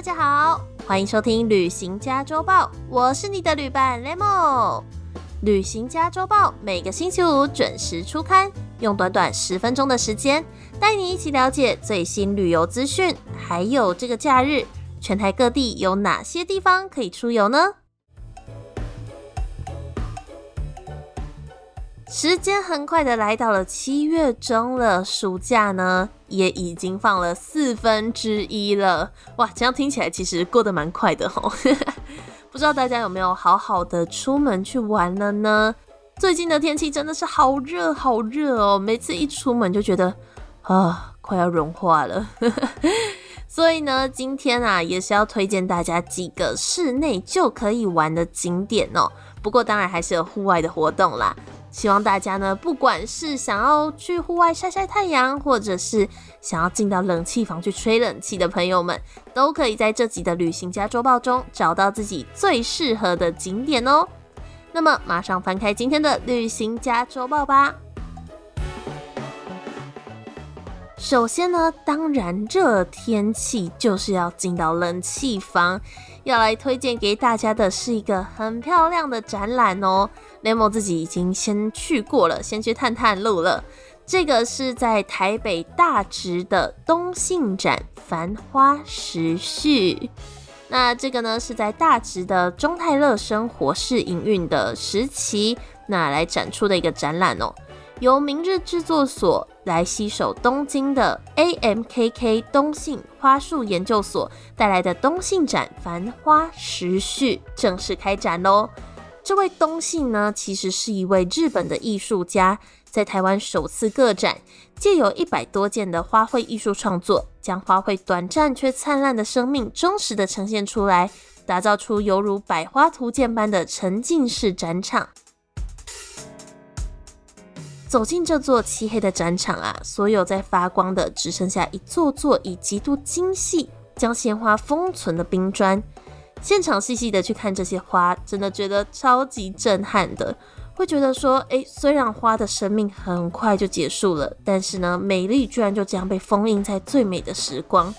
大家好，欢迎收听《旅行家周报》，我是你的旅伴 Lemo。《旅行家周报》每个星期五准时出刊，用短短十分钟的时间，带你一起了解最新旅游资讯，还有这个假日，全台各地有哪些地方可以出游呢？时间很快的来到了七月中了，暑假呢也已经放了四分之一了。哇，这样听起来其实过得蛮快的吼。不知道大家有没有好好的出门去玩了呢？最近的天气真的是好热好热哦，每次一出门就觉得啊快要融化了。所以呢，今天啊也是要推荐大家几个室内就可以玩的景点哦。不过当然还是有户外的活动啦。希望大家呢，不管是想要去户外晒晒太阳，或者是想要进到冷气房去吹冷气的朋友们，都可以在这集的旅行家周报中找到自己最适合的景点哦。那么，马上翻开今天的旅行家周报吧。首先呢，当然热天气就是要进到冷气房。要来推荐给大家的是一个很漂亮的展览哦。雷蒙自己已经先去过了，先去探探路了。这个是在台北大直的东信展繁花时序。那这个呢是在大直的中泰乐生活式营运的时期，那来展出的一个展览哦。由明日制作所来携手东京的 AMKK 东信花束研究所带来的东信展繁花时序正式开展喽！这位东信呢，其实是一位日本的艺术家，在台湾首次个展，借由一百多件的花卉艺术创作，将花卉短暂却灿烂的生命忠实的呈现出来，打造出犹如百花图鉴般的沉浸式展场。走进这座漆黑的展场啊，所有在发光的只剩下一座座以极度精细将鲜花封存的冰砖。现场细细的去看这些花，真的觉得超级震撼的。会觉得说，诶，虽然花的生命很快就结束了，但是呢，美丽居然就这样被封印在最美的时光。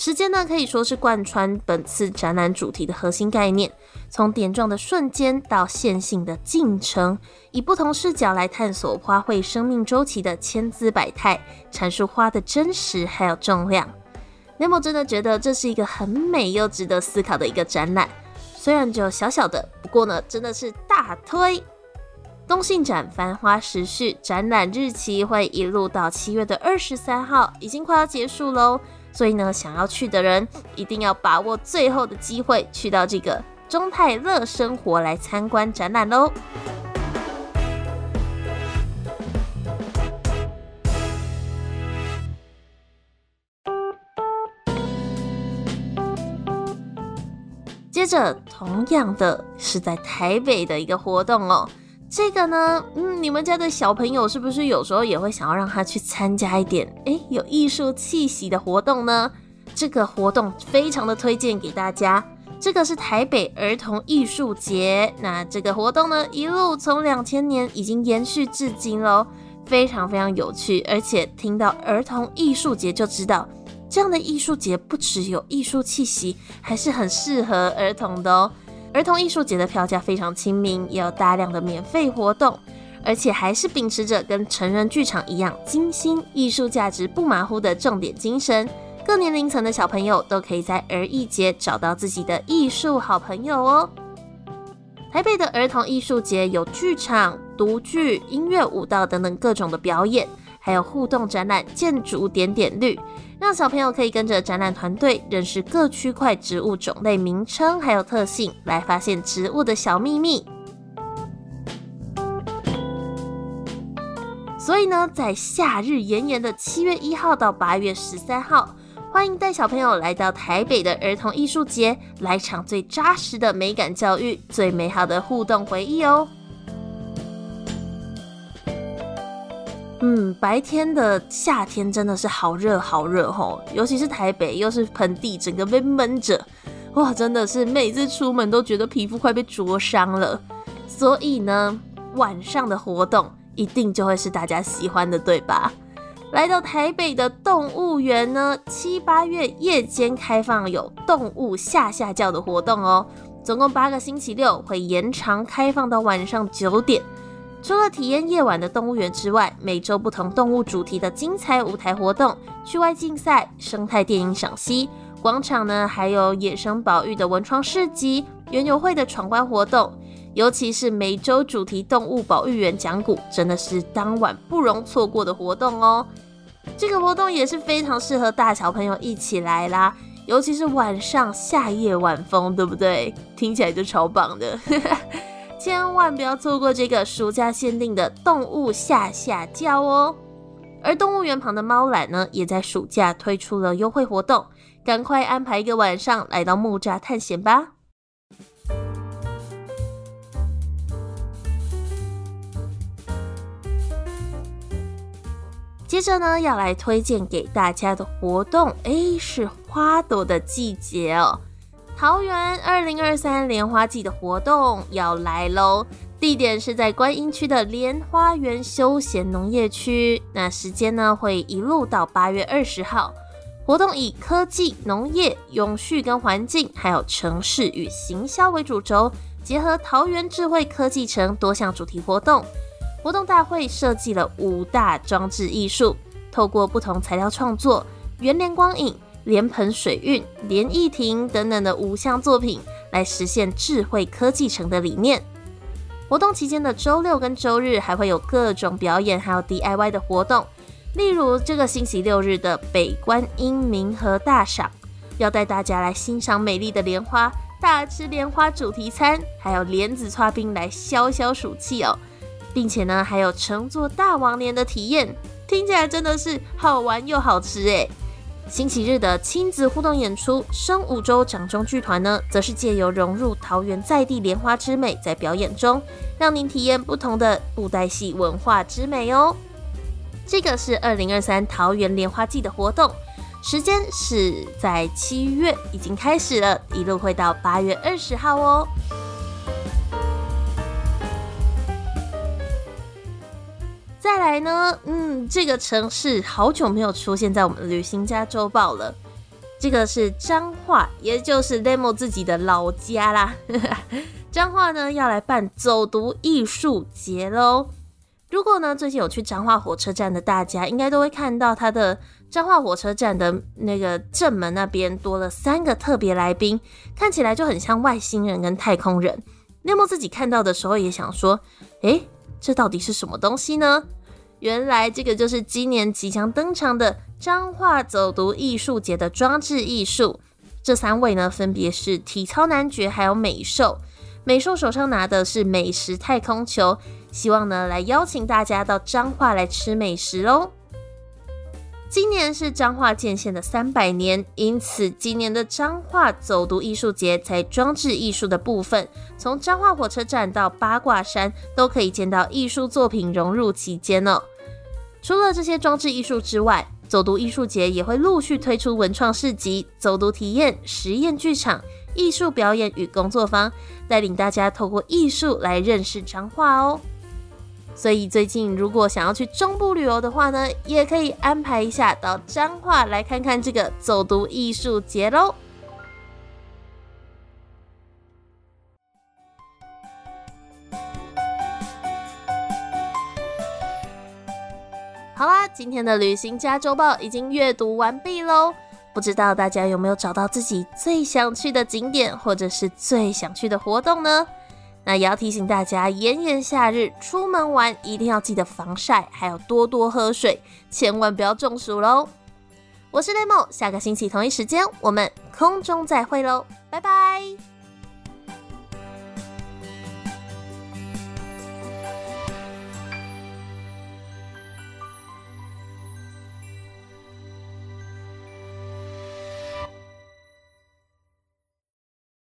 时间呢，可以说是贯穿本次展览主题的核心概念。从点状的瞬间到线性的进程，以不同视角来探索花卉生命周期的千姿百态，阐述花的真实还有重量。Nemo 真的觉得这是一个很美又值得思考的一个展览。虽然只有小小的，不过呢，真的是大推。东信展繁花时序展览日期会一路到七月的二十三号，已经快要结束喽。所以呢，想要去的人一定要把握最后的机会，去到这个中泰乐生活来参观展览喽。接着，同样的是在台北的一个活动哦。这个呢，嗯，你们家的小朋友是不是有时候也会想要让他去参加一点，诶，有艺术气息的活动呢？这个活动非常的推荐给大家。这个是台北儿童艺术节，那这个活动呢，一路从两千年已经延续至今喽，非常非常有趣。而且听到儿童艺术节就知道，这样的艺术节不只有艺术气息，还是很适合儿童的哦。儿童艺术节的票价非常亲民，也有大量的免费活动，而且还是秉持着跟成人剧场一样精心、艺术价值不马虎的重点精神。各年龄层的小朋友都可以在儿艺节找到自己的艺术好朋友哦。台北的儿童艺术节有剧场、独剧、音乐、舞蹈等等各种的表演，还有互动展览《建筑点点绿》。让小朋友可以跟着展览团队认识各区块植物种类名称，还有特性，来发现植物的小秘密。所以呢，在夏日炎炎的七月一号到八月十三号，欢迎带小朋友来到台北的儿童艺术节，来场最扎实的美感教育，最美好的互动回忆哦。嗯，白天的夏天真的是好热好热吼，尤其是台北又是盆地，整个被闷着，哇，真的是每次出门都觉得皮肤快被灼伤了。所以呢，晚上的活动一定就会是大家喜欢的，对吧？来到台北的动物园呢，七八月夜间开放有动物下下叫的活动哦，总共八个星期六会延长开放到晚上九点。除了体验夜晚的动物园之外，每周不同动物主题的精彩舞台活动、趣外竞赛、生态电影赏析，广场呢还有野生保育的文创市集、园游会的闯关活动。尤其是每周主题动物保育员讲古，真的是当晚不容错过的活动哦。这个活动也是非常适合大小朋友一起来啦，尤其是晚上夏夜晚风，对不对？听起来就超棒的，千万不要错过这个暑假限定的动物下下叫哦。而动物园旁的猫懒呢，也在暑假推出了优惠活动，赶快安排一个晚上来到木栅探险吧。接着呢，要来推荐给大家的活动，哎，是花朵的季节哦。桃园二零二三莲花季的活动要来喽，地点是在观音区的莲花园休闲农业区。那时间呢，会一路到八月二十号。活动以科技、农业、永续跟环境，还有城市与行销为主轴，结合桃园智慧科技城多项主题活动。活动大会设计了五大装置艺术，透过不同材料创作，圆帘光影、莲盆水韵、莲意亭等等的五项作品，来实现智慧科技城的理念。活动期间的周六跟周日还会有各种表演，还有 DIY 的活动。例如这个星期六日的北观音明和大赏，要带大家来欣赏美丽的莲花，大吃莲花主题餐，还有莲子搓冰来消消暑气哦。并且呢，还有乘坐大王莲的体验，听起来真的是好玩又好吃诶。星期日的亲子互动演出，生五洲掌中剧团呢，则是借由融入桃园在地莲花之美，在表演中让您体验不同的布袋戏文化之美哦。这个是二零二三桃园莲花季的活动，时间是在七月已经开始了，一路会到八月二十号哦。再来呢，嗯，这个城市好久没有出现在我们旅行家周报了。这个是彰化，也就是 Lemo 自己的老家啦。彰化呢要来办走读艺术节喽。如果呢最近有去彰化火车站的大家，应该都会看到它的彰化火车站的那个正门那边多了三个特别来宾，看起来就很像外星人跟太空人。Lemo 自己看到的时候也想说，诶，这到底是什么东西呢？原来这个就是今年即将登场的彰化走读艺术节的装置艺术。这三位呢，分别是体操男爵还有美兽。美兽手上拿的是美食太空球，希望呢来邀请大家到彰化来吃美食喽。今年是彰化建县的三百年，因此今年的彰化走读艺术节在装置艺术的部分，从彰化火车站到八卦山都可以见到艺术作品融入其间哦。除了这些装置艺术之外，走读艺术节也会陆续推出文创市集、走读体验、实验剧场、艺术表演与工作坊，带领大家透过艺术来认识彰化哦。所以最近如果想要去中部旅游的话呢，也可以安排一下到彰化来看看这个走读艺术节喽。好啦，今天的旅行家周报已经阅读完毕喽。不知道大家有没有找到自己最想去的景点，或者是最想去的活动呢？那也要提醒大家，炎炎夏日出门玩一定要记得防晒，还有多多喝水，千万不要中暑喽。我是雷梦，下个星期同一时间我们空中再会喽，拜拜。